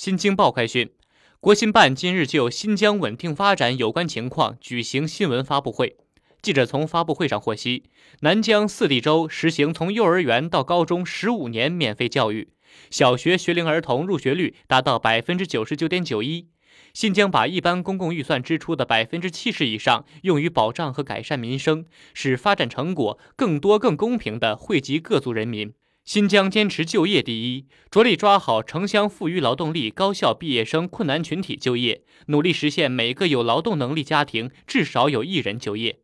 新京报快讯，国新办今日就新疆稳定发展有关情况举行新闻发布会。记者从发布会上获悉，南疆四地州实行从幼儿园到高中十五年免费教育，小学学龄儿童入学率达到百分之九十九点九一。新疆把一般公共预算支出的百分之七十以上用于保障和改善民生，使发展成果更多、更公平地惠及各族人民。新疆坚持就业第一，着力抓好城乡富裕劳动力高校毕业生困难群体就业，努力实现每个有劳动能力家庭至少有一人就业。